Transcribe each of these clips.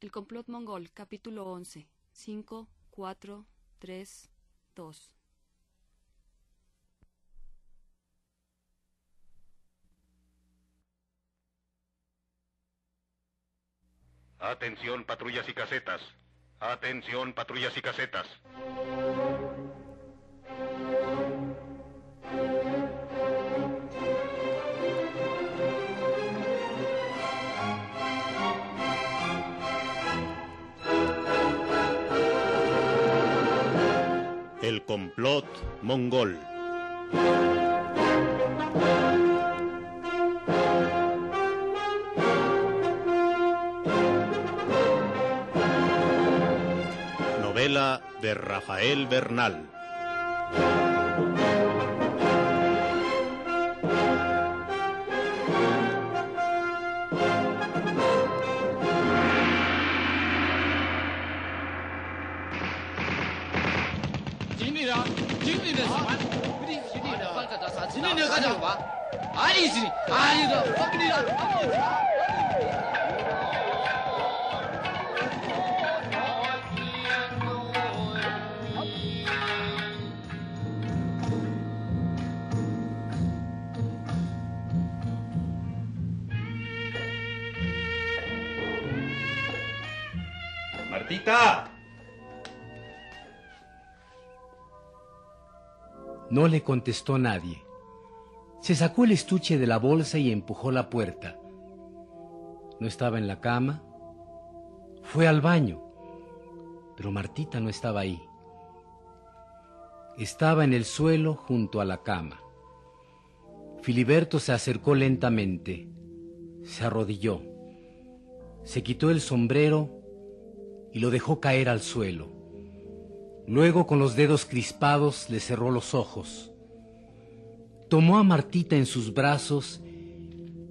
El complot mongol, capítulo 11. 5, 4, 3, 2. Atención, patrullas y casetas. Atención, patrullas y casetas. Complot mongol. Novela de Rafael Bernal. 아닙니다. 진리는 우리 진리는 아빠가 진리는 가자고 봐. 아니지, 아니다, 아니다, 아니다. Martita! No le contestó nadie. Se sacó el estuche de la bolsa y empujó la puerta. No estaba en la cama. Fue al baño, pero Martita no estaba ahí. Estaba en el suelo junto a la cama. Filiberto se acercó lentamente, se arrodilló, se quitó el sombrero y lo dejó caer al suelo. Luego con los dedos crispados le cerró los ojos. Tomó a Martita en sus brazos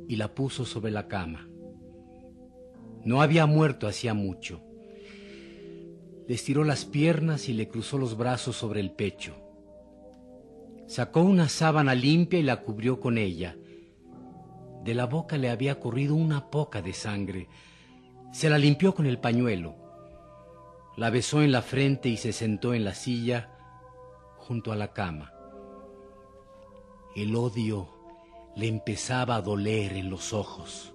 y la puso sobre la cama. No había muerto hacía mucho. Le estiró las piernas y le cruzó los brazos sobre el pecho. Sacó una sábana limpia y la cubrió con ella. De la boca le había corrido una poca de sangre. Se la limpió con el pañuelo. La besó en la frente y se sentó en la silla junto a la cama. El odio le empezaba a doler en los ojos.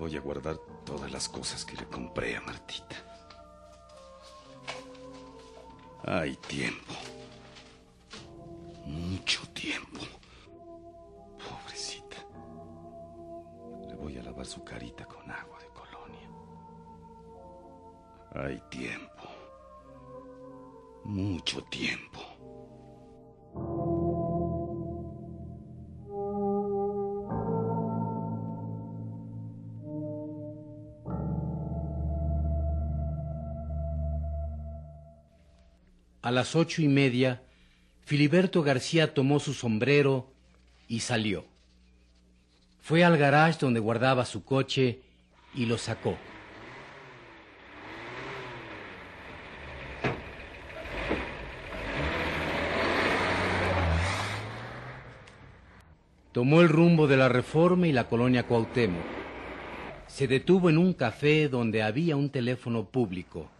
Voy a guardar todas las cosas que le compré a Martita. Hay tiempo. Mucho tiempo. Voy a lavar su carita con agua de colonia. Hay tiempo. Mucho tiempo. A las ocho y media, Filiberto García tomó su sombrero y salió. Fue al garage donde guardaba su coche y lo sacó. Tomó el rumbo de la Reforma y la colonia Cuauhtémoc. Se detuvo en un café donde había un teléfono público.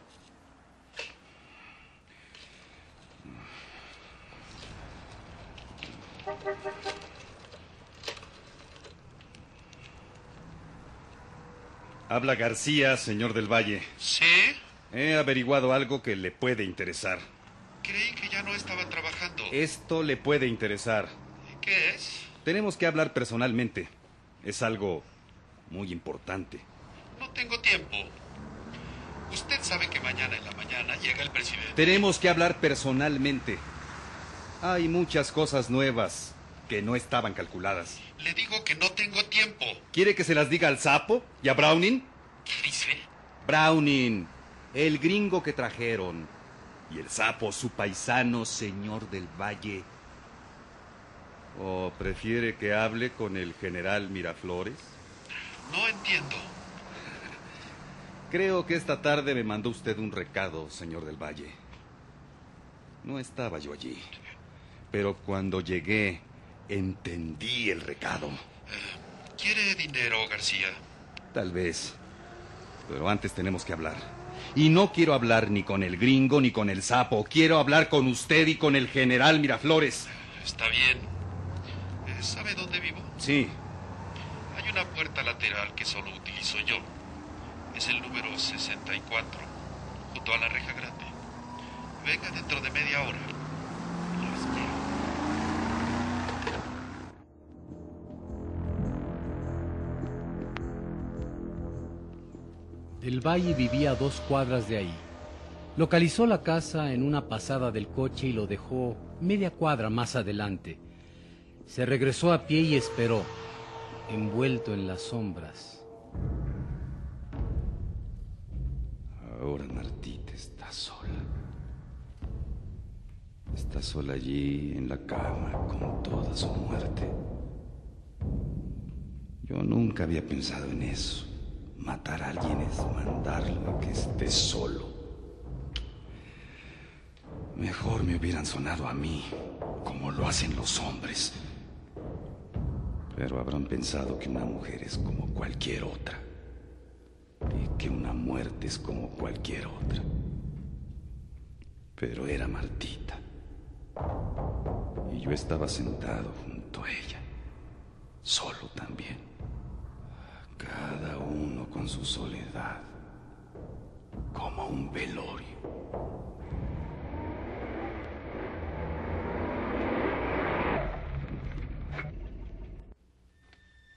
Habla García, señor del Valle. ¿Sí? He averiguado algo que le puede interesar. Creí que ya no estaba trabajando. Esto le puede interesar. ¿Qué es? Tenemos que hablar personalmente. Es algo muy importante. No tengo tiempo. Usted sabe que mañana en la mañana llega el presidente. Tenemos que hablar personalmente. Hay muchas cosas nuevas que no estaban calculadas. Le digo que no tengo tiempo. ¿Quiere que se las diga al sapo y a Browning? ¿Qué dice? Browning, el gringo que trajeron. Y el sapo, su paisano, señor del Valle. ¿O prefiere que hable con el general Miraflores? No entiendo. Creo que esta tarde me mandó usted un recado, señor del Valle. No estaba yo allí. Pero cuando llegué, entendí el recado. ¿Quiere dinero, García? Tal vez. Pero antes tenemos que hablar. Y no quiero hablar ni con el gringo ni con el sapo. Quiero hablar con usted y con el general Miraflores. Está bien. Eh, ¿Sabe dónde vivo? Sí. Hay una puerta lateral que solo utilizo yo. Es el número 64, junto a la reja grande. Venga dentro de media hora. Del Valle vivía a dos cuadras de ahí. Localizó la casa en una pasada del coche y lo dejó media cuadra más adelante. Se regresó a pie y esperó, envuelto en las sombras. Ahora Martita está sola. Está sola allí en la cama con toda su muerte. Yo nunca había pensado en eso. Matar a alguien es mandarlo a que esté solo. Mejor me hubieran sonado a mí, como lo hacen los hombres. Pero habrán pensado que una mujer es como cualquier otra. Y que una muerte es como cualquier otra. Pero era Martita. Y yo estaba sentado junto a ella. Solo también. Cada uno con su soledad. Como un velorio.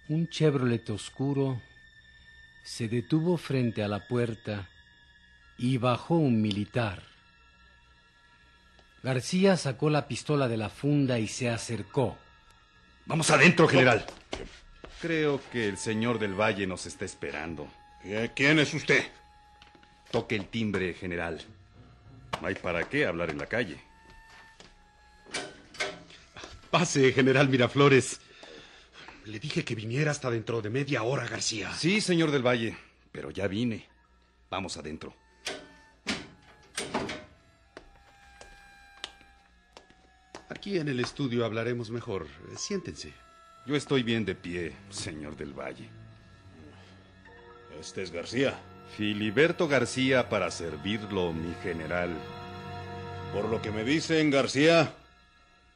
Un Chevrolet oscuro se detuvo frente a la puerta y bajó un militar. García sacó la pistola de la funda y se acercó. Vamos adentro, general. Creo que el señor del Valle nos está esperando. Eh, ¿Quién es usted? Toque el timbre, general. No hay para qué hablar en la calle. Pase, general Miraflores. Le dije que viniera hasta dentro de media hora, García. Sí, señor del Valle, pero ya vine. Vamos adentro. Aquí en el estudio hablaremos mejor. Siéntense. Yo estoy bien de pie, señor del Valle. Este es García. Filiberto García para servirlo, mi general. Por lo que me dicen, García,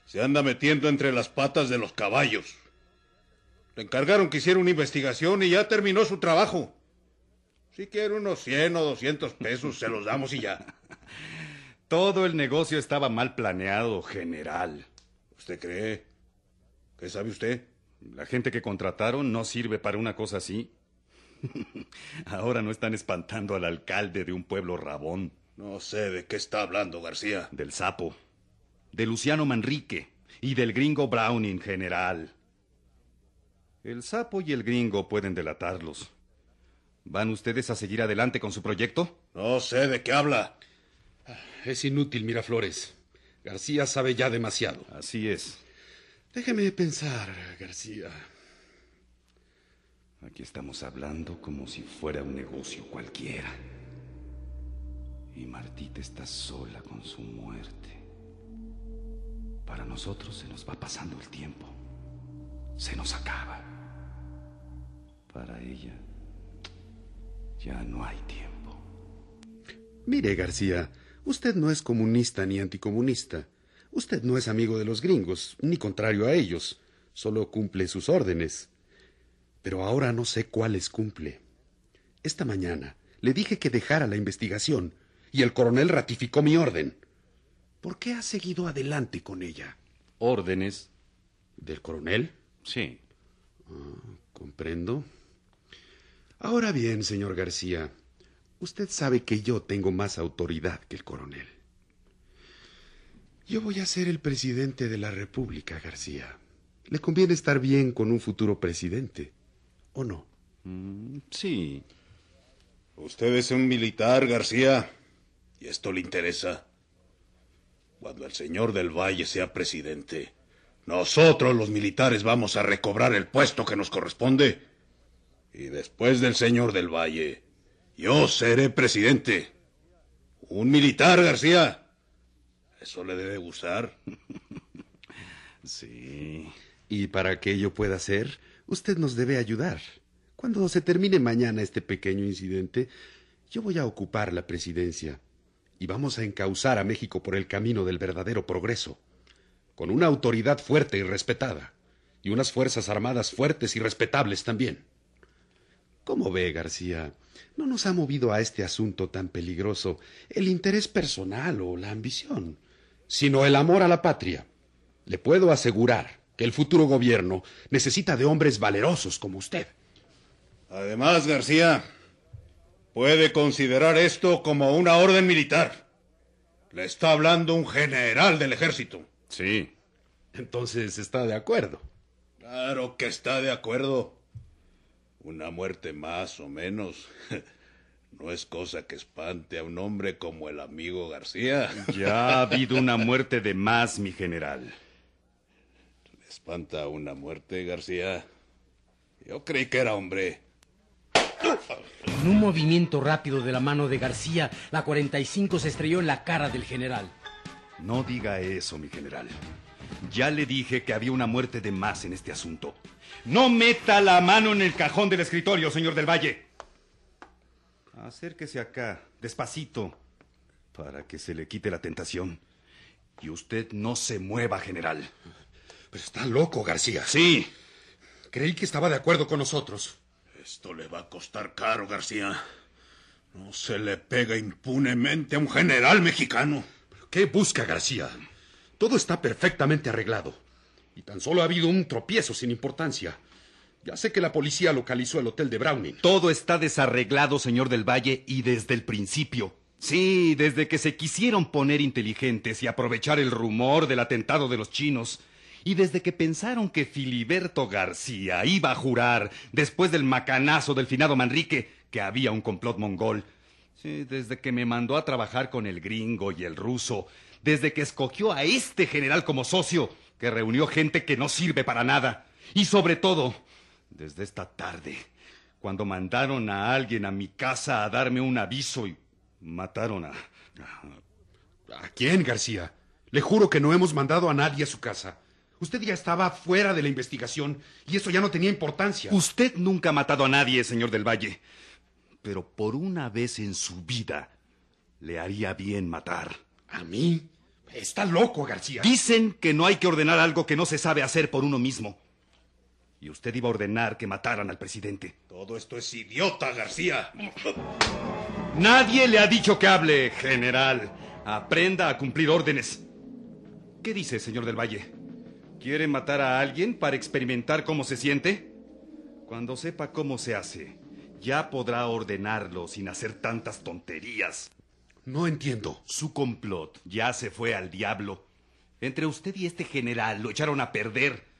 se anda metiendo entre las patas de los caballos. Le encargaron que hiciera una investigación y ya terminó su trabajo. Si quiere unos 100 o 200 pesos, se los damos y ya. Todo el negocio estaba mal planeado, general. ¿Usted cree? ¿Qué sabe usted? La gente que contrataron no sirve para una cosa así. Ahora no están espantando al alcalde de un pueblo rabón. No sé de qué está hablando, García. Del sapo, de Luciano Manrique y del gringo Brown en general. El sapo y el gringo pueden delatarlos. ¿Van ustedes a seguir adelante con su proyecto? No sé de qué habla. Es inútil, Miraflores. García sabe ya demasiado. Así es. Déjeme pensar, García. Aquí estamos hablando como si fuera un negocio cualquiera. Y Martita está sola con su muerte. Para nosotros se nos va pasando el tiempo. Se nos acaba. Para ella ya no hay tiempo. Mire, García, usted no es comunista ni anticomunista. Usted no es amigo de los gringos, ni contrario a ellos. Solo cumple sus órdenes. Pero ahora no sé cuáles cumple. Esta mañana le dije que dejara la investigación y el coronel ratificó mi orden. ¿Por qué ha seguido adelante con ella? ¿Órdenes? ¿Del coronel? Sí. Comprendo. Ahora bien, señor García, usted sabe que yo tengo más autoridad que el coronel. Yo voy a ser el presidente de la República, García. Le conviene estar bien con un futuro presidente, ¿o no? Mm, sí. Usted es un militar, García, y esto le interesa. Cuando el señor del Valle sea presidente, nosotros los militares vamos a recobrar el puesto que nos corresponde. Y después del señor del Valle, yo seré presidente. Un militar, García. Eso le debe gustar. Sí. Y para que ello pueda ser, usted nos debe ayudar. Cuando se termine mañana este pequeño incidente, yo voy a ocupar la presidencia y vamos a encauzar a México por el camino del verdadero progreso, con una autoridad fuerte y respetada, y unas fuerzas armadas fuertes y respetables también. ¿Cómo ve, García? No nos ha movido a este asunto tan peligroso el interés personal o la ambición, sino el amor a la patria. Le puedo asegurar que el futuro gobierno necesita de hombres valerosos como usted. Además, García, puede considerar esto como una orden militar. Le está hablando un general del ejército. Sí. Entonces está de acuerdo. Claro que está de acuerdo. Una muerte más o menos no es cosa que espante a un hombre como el amigo García. Ya ha habido una muerte de más, mi general. ¿Le espanta una muerte, García? Yo creí que era hombre. En un movimiento rápido de la mano de García, la 45 se estrelló en la cara del general. No diga eso, mi general. Ya le dije que había una muerte de más en este asunto. No meta la mano en el cajón del escritorio, señor del Valle. Acérquese acá, despacito, para que se le quite la tentación. Y usted no se mueva, general. Pero está loco, García. Sí. Creí que estaba de acuerdo con nosotros. Esto le va a costar caro, García. No se le pega impunemente a un general mexicano. ¿Qué busca García? Todo está perfectamente arreglado. Y tan solo ha habido un tropiezo sin importancia. Ya sé que la policía localizó el hotel de Browning. Todo está desarreglado, señor del Valle, y desde el principio. Sí, desde que se quisieron poner inteligentes y aprovechar el rumor del atentado de los chinos. Y desde que pensaron que Filiberto García iba a jurar, después del macanazo del finado Manrique, que había un complot mongol. Sí, desde que me mandó a trabajar con el gringo y el ruso, desde que escogió a este general como socio, que reunió gente que no sirve para nada. Y sobre todo, desde esta tarde, cuando mandaron a alguien a mi casa a darme un aviso y mataron a... ¿A quién, García? Le juro que no hemos mandado a nadie a su casa. Usted ya estaba fuera de la investigación y eso ya no tenía importancia. Usted nunca ha matado a nadie, señor del Valle. Pero por una vez en su vida le haría bien matar. ¿A mí? Está loco, García. Dicen que no hay que ordenar algo que no se sabe hacer por uno mismo. Y usted iba a ordenar que mataran al presidente. Todo esto es idiota, García. Nadie le ha dicho que hable, general. Aprenda a cumplir órdenes. ¿Qué dice, señor del Valle? ¿Quiere matar a alguien para experimentar cómo se siente? Cuando sepa cómo se hace, ya podrá ordenarlo sin hacer tantas tonterías. No entiendo. Su complot ya se fue al diablo. Entre usted y este general lo echaron a perder.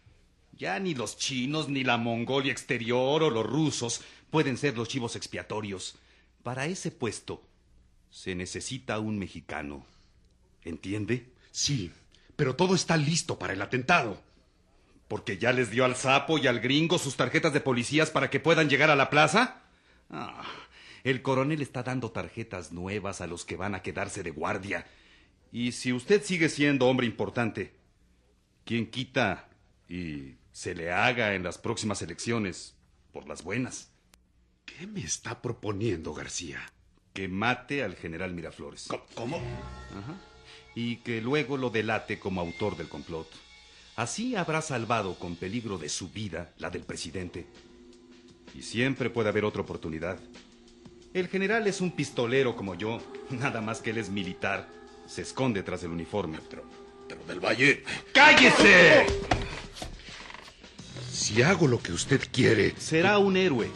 Ya ni los chinos, ni la Mongolia exterior o los rusos pueden ser los chivos expiatorios. Para ese puesto se necesita un mexicano. ¿Entiende? Sí, pero todo está listo para el atentado. ¿Porque ya les dio al sapo y al gringo sus tarjetas de policías para que puedan llegar a la plaza? Ah, el coronel está dando tarjetas nuevas a los que van a quedarse de guardia. Y si usted sigue siendo hombre importante, ¿quién quita y se le haga en las próximas elecciones por las buenas? ¿Qué me está proponiendo García? Que mate al general Miraflores. ¿Cómo? Ajá. Y que luego lo delate como autor del complot. Así habrá salvado con peligro de su vida la del presidente. Y siempre puede haber otra oportunidad. El general es un pistolero como yo, nada más que él es militar. Se esconde tras el uniforme. Pero, pero del Valle. ¡Cállese! Si hago lo que usted quiere. Será un héroe.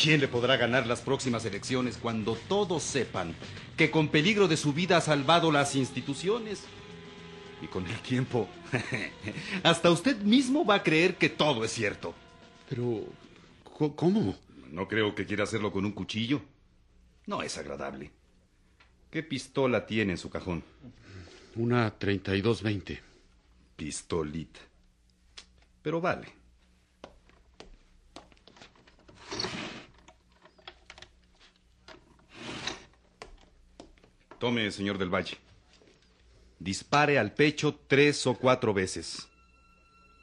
¿Quién le podrá ganar las próximas elecciones cuando todos sepan que con peligro de su vida ha salvado las instituciones? Y con el tiempo, hasta usted mismo va a creer que todo es cierto. Pero, ¿cómo? No creo que quiera hacerlo con un cuchillo. No es agradable. ¿Qué pistola tiene en su cajón? Una 3220. Pistolita. Pero vale. Tome, señor del Valle. Dispare al pecho tres o cuatro veces.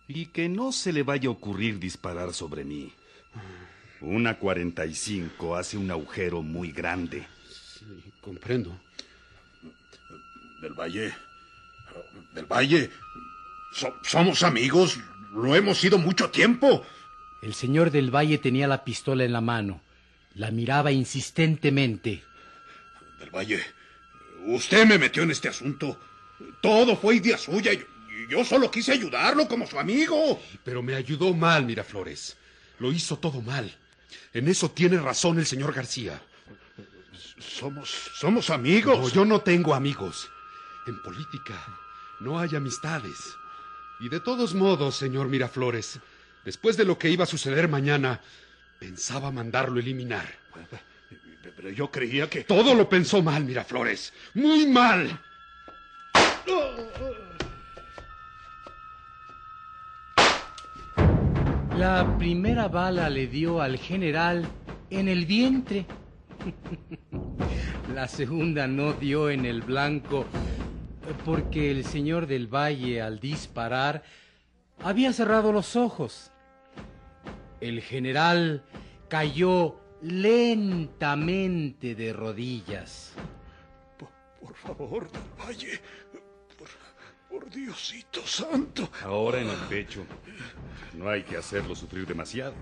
Y que no se le vaya a ocurrir disparar sobre mí. Una 45 hace un agujero muy grande. Sí, comprendo. Del Valle. Del Valle. So- somos amigos. Lo hemos sido mucho tiempo. El señor del Valle tenía la pistola en la mano. La miraba insistentemente. Del Valle. Usted me metió en este asunto. Todo fue idea suya. y y yo solo quise ayudarlo como su amigo. Pero me ayudó mal, Miraflores. Lo hizo todo mal. En eso tiene razón el señor García. Somos, somos amigos. No, yo no tengo amigos. En política no hay amistades. Y de todos modos, señor Miraflores, después de lo que iba a suceder mañana, pensaba mandarlo eliminar. Pero yo creía que... Todo lo pensó mal, Miraflores. Muy mal. La primera bala le dio al general en el vientre. La segunda no dio en el blanco porque el señor del Valle al disparar había cerrado los ojos. El general cayó lentamente de rodillas. Por, por favor, del Valle. Por, por Diosito santo. Ahora en el pecho. No hay que hacerlo sufrir demasiado.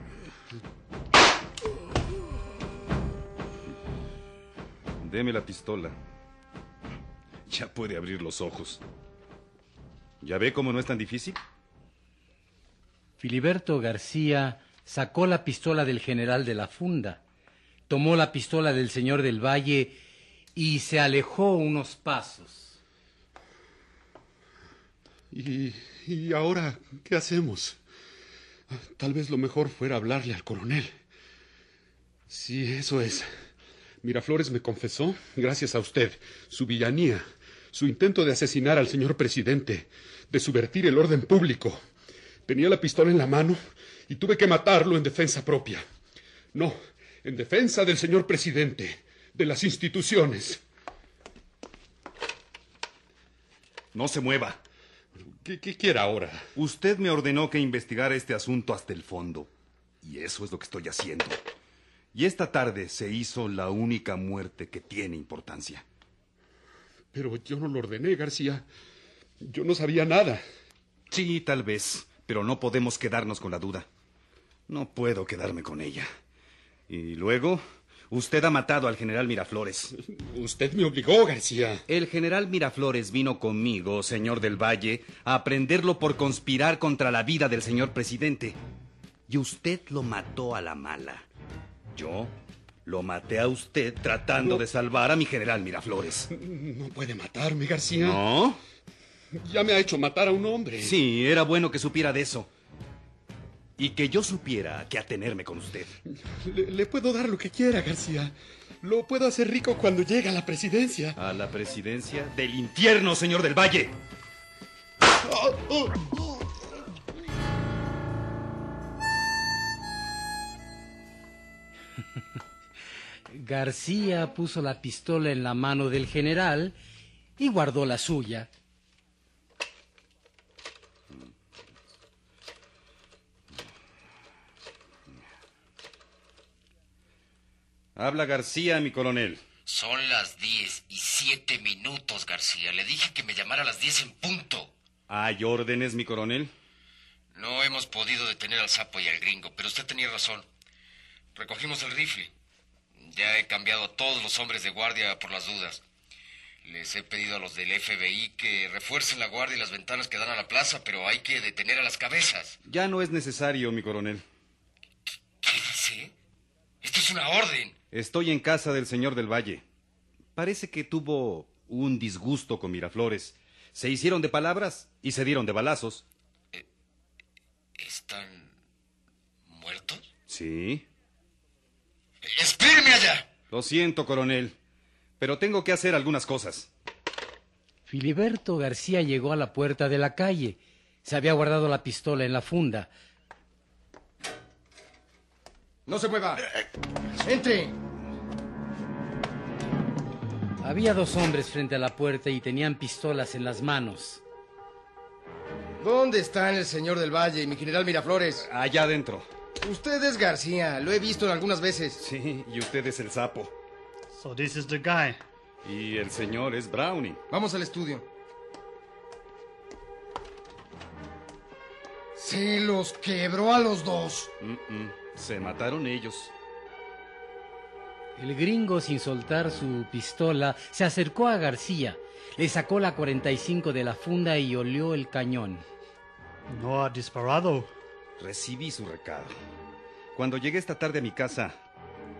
Deme la pistola. Ya puede abrir los ojos. ¿Ya ve cómo no es tan difícil? Filiberto García sacó la pistola del general de la funda, tomó la pistola del señor del Valle y se alejó unos pasos. ¿Y, ahora qué hacemos? Tal vez lo mejor fuera hablarle al coronel. Sí, eso es. Miraflores me confesó, gracias a usted, su villanía, su intento de asesinar al señor presidente, de subvertir el orden público. Tenía la pistola en la mano y tuve que matarlo en defensa propia. No, en defensa del señor presidente, de las instituciones. No se mueva. ¿Qué, qué quiere ahora? Usted me ordenó que investigara este asunto hasta el fondo. Y eso es lo que estoy haciendo. Y esta tarde se hizo la única muerte que tiene importancia. Pero yo no lo ordené, García. Yo no sabía nada. Sí, tal vez, pero no podemos quedarnos con la duda. No puedo quedarme con ella. Y luego, usted ha matado al general Miraflores. Usted me obligó, García. El general Miraflores vino conmigo, señor del Valle, a prenderlo por conspirar contra la vida del señor presidente. Y usted lo mató a la mala. Yo lo maté a usted tratando de salvar a mi general Miraflores. No puede matarme, García. ¿No? Ya me ha hecho matar a un hombre. Sí, era bueno que supiera de eso. Y que yo supiera que atenerme con usted. Le, le puedo dar lo que quiera, García. Lo puedo hacer rico cuando llegue a la presidencia. A la presidencia del infierno, señor del Valle. García puso la pistola en la mano del general y guardó la suya. Habla García, mi coronel. Son las diez y siete minutos, García. Le dije que me llamara a las diez en punto. ¿Hay órdenes, mi coronel? No hemos podido detener al sapo y al gringo, pero usted tenía razón. Recogimos el rifle. Ya he cambiado a todos los hombres de guardia por las dudas. Les he pedido a los del FBI que refuercen la guardia y las ventanas que dan a la plaza, pero hay que detener a las cabezas. Ya no es necesario, mi coronel. Esto es una orden. Estoy en casa del señor del Valle. Parece que tuvo un disgusto con Miraflores. Se hicieron de palabras y se dieron de balazos. ¿Están muertos? Sí. ¡Espéreme allá! Lo siento, coronel, pero tengo que hacer algunas cosas. Filiberto García llegó a la puerta de la calle. Se había guardado la pistola en la funda. No se mueva. Entre. Había dos hombres frente a la puerta y tenían pistolas en las manos. ¿Dónde están el señor del Valle y mi general Miraflores? Allá adentro. Usted es García, lo he visto en algunas veces. Sí, y usted es el sapo. So this is the guy. Y el señor es Brownie. Vamos al estudio. Se los quebró a los dos. Mm, mm, Se mataron ellos. El gringo, sin soltar su pistola, se acercó a García, le sacó la 45 de la funda y olió el cañón. No ha disparado. Recibí su recado. Cuando llegué esta tarde a mi casa,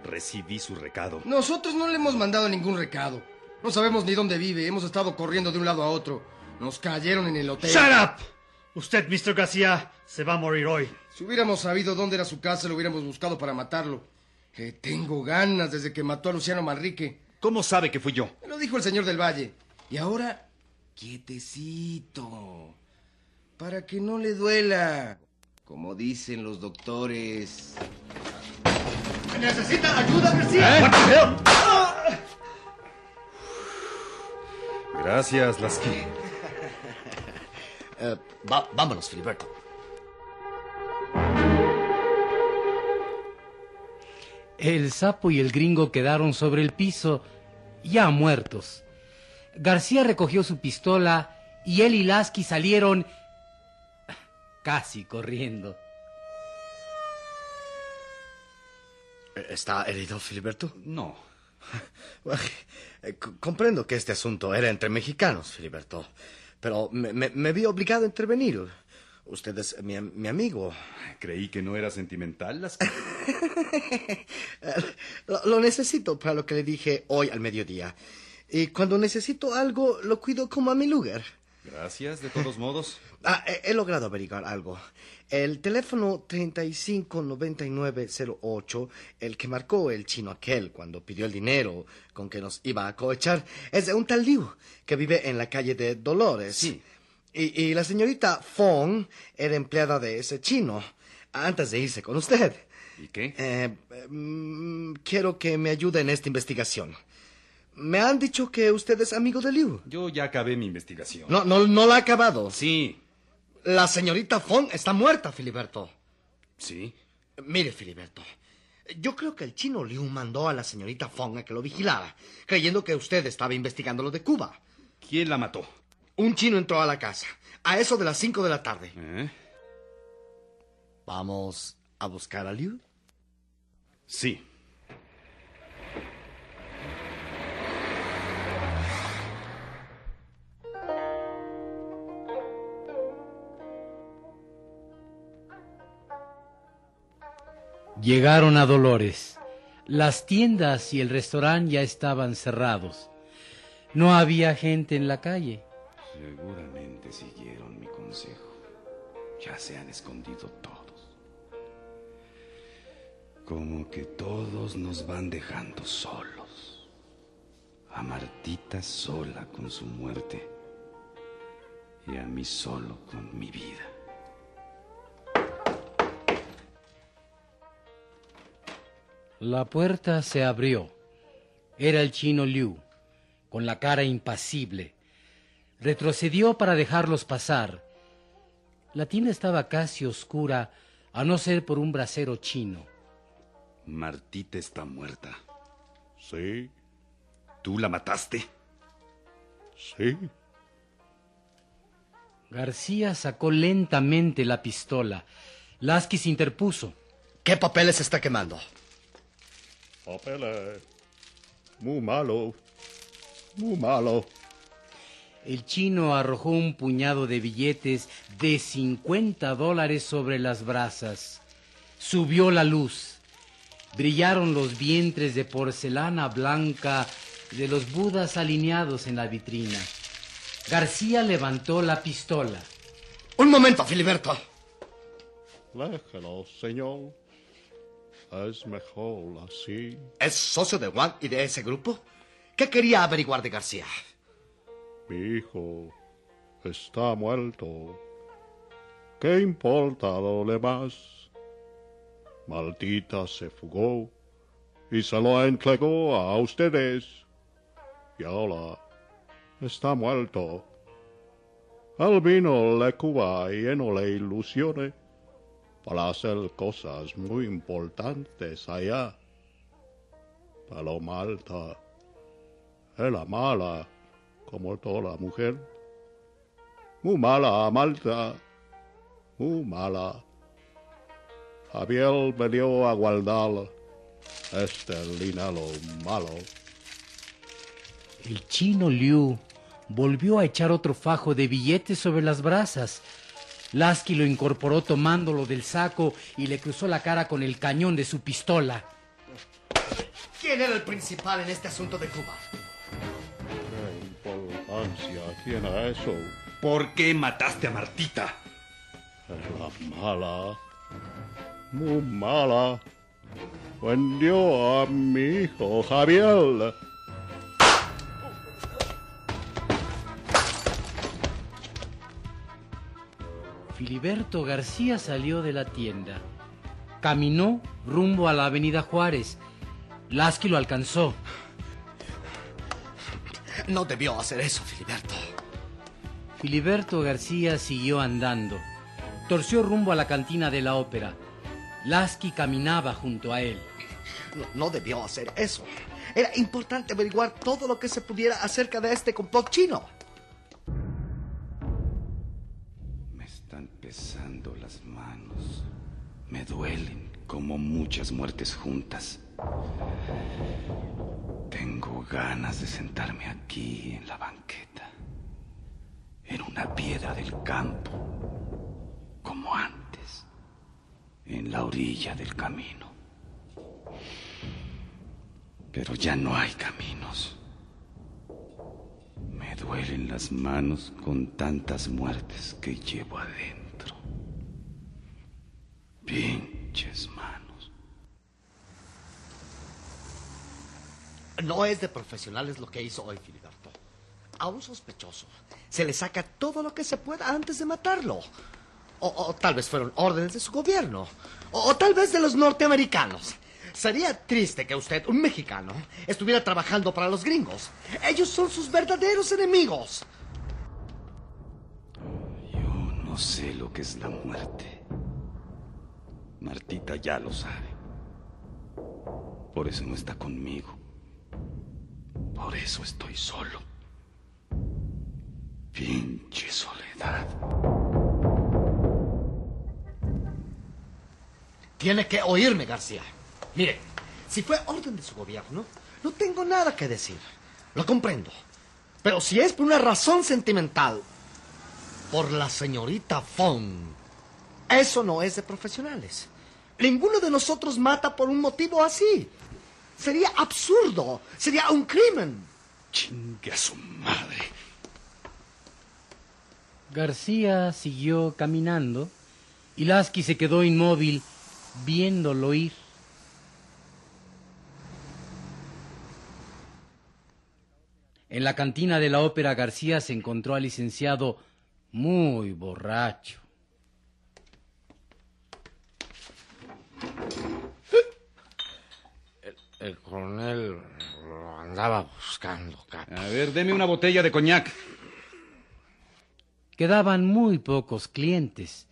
recibí su recado. Nosotros no le hemos mandado ningún recado. No sabemos ni dónde vive. Hemos estado corriendo de un lado a otro. Nos cayeron en el hotel. ¡Shut up! Usted, Mr. García, se va a morir hoy. Si hubiéramos sabido dónde era su casa, lo hubiéramos buscado para matarlo. Eh, tengo ganas desde que mató a Luciano Manrique. ¿Cómo sabe que fui yo? Me lo dijo el señor del Valle. Y ahora, quietecito. Para que no le duela. Como dicen los doctores. ¿Necesita ayuda, García? Gracias, Lasky. Eh, va- vámonos, Filiberto. El sapo y el gringo quedaron sobre el piso, ya muertos. García recogió su pistola y él y Lasky salieron casi corriendo. ¿Está herido, Filiberto? No. Comprendo que este asunto era entre mexicanos, Filiberto. Pero me, me- me vi obligado a intervenir. Usted es mi, mi amigo. Creí que no era sentimental, Lasky. Lo, lo necesito para lo que le dije hoy al mediodía. Y cuando necesito algo, lo cuido como a mi lugar. Gracias, de todos modos. Ah, he, he logrado averiguar algo. El teléfono 359908, el que marcó el chino aquel cuando pidió el dinero con que nos iba a cohechar, es de un tal Liu, que vive en la calle de Dolores. Sí. Y, y la señorita Fong era empleada de ese chino, antes de irse con usted. ¿Y qué? Eh, mm, quiero que me ayude en esta investigación. Me han dicho que usted es amigo de Liu. Yo ya acabé mi investigación. No, no, no la ha acabado. Sí. La señorita Fong está muerta, Filiberto. Sí. Mire, Filiberto. Yo creo que el chino Liu mandó a la señorita Fong a que lo vigilara, creyendo que usted estaba investigando lo de Cuba. ¿Quién la mató? Un chino entró a la casa, a eso de las cinco de la tarde. ¿Eh? ¿Vamos a buscar a Liu? Sí. Llegaron a Dolores. Las tiendas y el restaurante ya estaban cerrados. No había gente en la calle. Seguramente siguieron mi consejo. Ya se han escondido todos. Como que todos nos van dejando solos. A Martita sola con su muerte. Y a mí solo con mi vida. La puerta se abrió. Era el chino Liu, con la cara impasible. Retrocedió para dejarlos pasar. La tienda estaba casi oscura, a no ser por un brasero chino. Martita está muerta. Sí, ¿Tú la mataste? sí. García sacó lentamente la pistola. Lasky se interpuso. ¿Qué papeles está quemando? Papeles. Muy malo. Muy malo. El chino arrojó un puñado de billetes de 50 dólares sobre las brasas. Subió la luz. Brillaron los vientres de porcelana blanca de los budas alineados en la vitrina. García levantó la pistola. Un momento, Filiberto. Déjelo, señor. Es mejor así. ¿Es socio de Wang y de ese grupo? ¿Qué quería averiguar de García? Mi hijo está muerto. ¿Qué importa lo demás? Maldita se fugó y se lo entregó a ustedes. Y ahora está muerto. Al vino le Cuba lleno de ilusiones para hacer cosas muy importantes allá. Pero Malta era mala, como toda mujer. Muy mala, Malta, muy mala. Javier me dio a guardar este dinero malo. El chino Liu volvió a echar otro fajo de billetes sobre las brasas. Lasky lo incorporó tomándolo del saco y le cruzó la cara con el cañón de su pistola. ¿Quién era el principal en este asunto de Cuba? ¿Qué importancia tiene eso? ¿Por qué mataste a Martita? Era mala, muy mala. Vendió a mi hijo Javier. Filiberto García salió de la tienda. Caminó rumbo a la avenida Juárez. Lasky lo alcanzó. No debió hacer eso, Filiberto. Filiberto García siguió andando. Torció rumbo a la cantina de la ópera. Lasky caminaba junto a él. No, no debió hacer eso. Era importante averiguar todo lo que se pudiera acerca de este complot chino. Están pesando las manos. Me duelen como muchas muertes juntas. Tengo ganas de sentarme aquí en la banqueta, en una piedra del campo, como antes, en la orilla del camino. Pero ya no hay caminos. Me duelen las manos con tantas muertes que llevo adentro. Pinches manos. No es de profesionales lo que hizo hoy Filiberto. A un sospechoso se le saca todo lo que se pueda antes de matarlo. O, o tal vez fueron órdenes de su gobierno. O, o tal vez de los norteamericanos. Sería triste que usted, un mexicano, estuviera trabajando para los gringos. Ellos son sus verdaderos enemigos. Yo no sé lo que es la muerte. Martita ya lo sabe. Por eso no está conmigo. Por eso estoy solo. Pinche soledad. Tiene que oírme, García. Mire, si fue orden de su gobierno, no tengo nada que decir. Lo comprendo. Pero si es por una razón sentimental, por la señorita Fong, eso no es de profesionales. Ninguno de nosotros mata por un motivo así. Sería absurdo. Sería un crimen. Chingue a su madre. García siguió caminando y Lasky se quedó inmóvil viéndolo ir. En la cantina de la ópera García se encontró al licenciado muy borracho. El, el coronel lo andaba buscando, capo. A ver, deme una botella de coñac. Quedaban muy pocos clientes.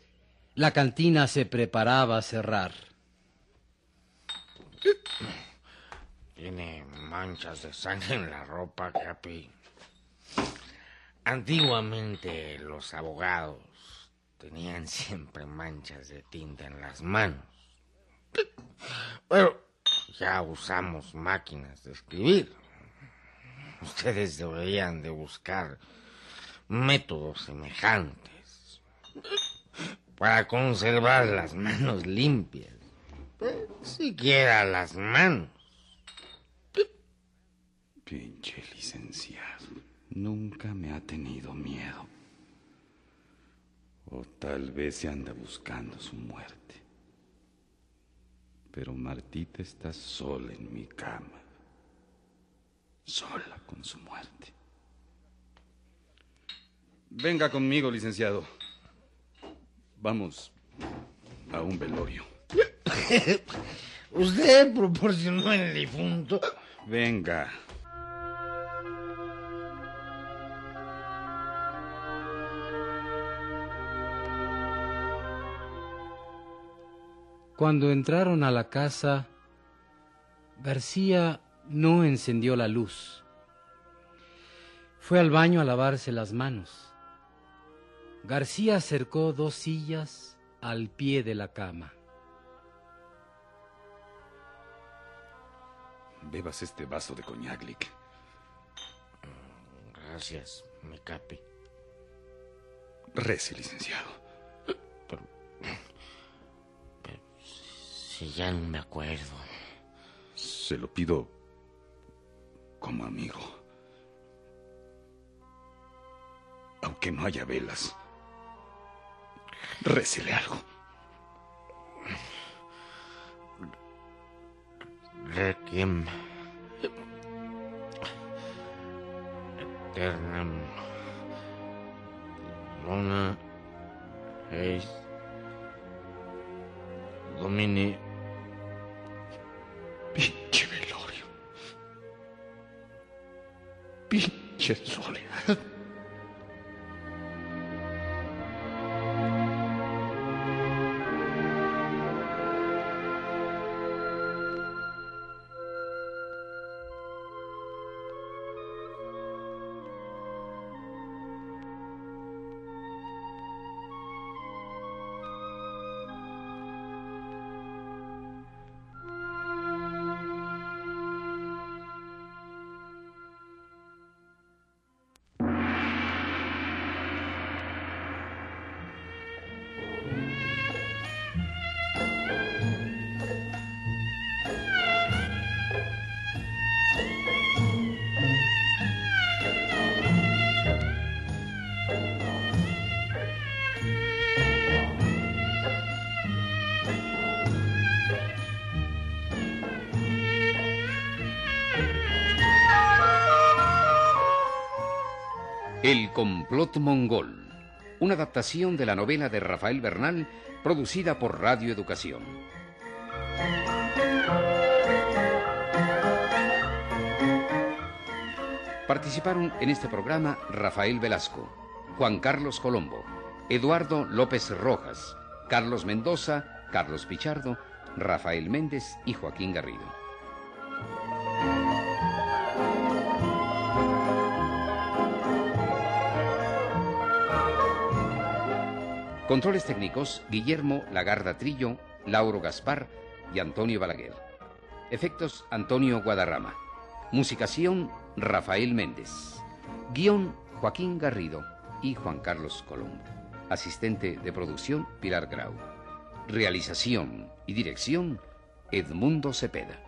La cantina se preparaba a cerrar. Tiene manchas de sangre en la ropa, Capi. Antiguamente los abogados tenían siempre manchas de tinta en las manos. Pero ya usamos máquinas de escribir. Ustedes deberían de buscar métodos semejantes para conservar las manos limpias. Siquiera las manos. Pinche licenciado. Nunca me ha tenido miedo. O tal vez se anda buscando su muerte. Pero Martita está sola en mi cama. Sola con su muerte. Venga conmigo, licenciado. Vamos a un velorio. ¿Usted proporcionó el difunto? Cuando entraron a la casa, García no encendió la luz. Fue al baño a lavarse las manos. García acercó dos sillas al pie de la cama. Bebas este vaso de coñac, Lick. Gracias, mi capi. Rece, licenciado. Si ya no me acuerdo. Se lo pido como amigo. Aunque no haya velas. Récele algo. Requiem. Eternam. Luna. Eis. Domini. Pinche velorio. Pinche soledad. Complot mongol, una adaptación de la novela de Rafael Bernal producida por Radio Educación. Participaron en este programa Rafael Velasco, Juan Carlos Colombo, Eduardo López Rojas, Carlos Mendoza, Carlos Pichardo, Rafael Méndez y Joaquín Garrido. Controles técnicos, Guillermo Lagarda Trillo, Lauro Gaspar y Antonio Balaguer. Efectos, Antonio Guadarrama. Musicación, Rafael Méndez. Guión, Joaquín Garrido y Juan Carlos Colombo. Asistente de producción, Pilar Grau. Realización y dirección, Edmundo Cepeda.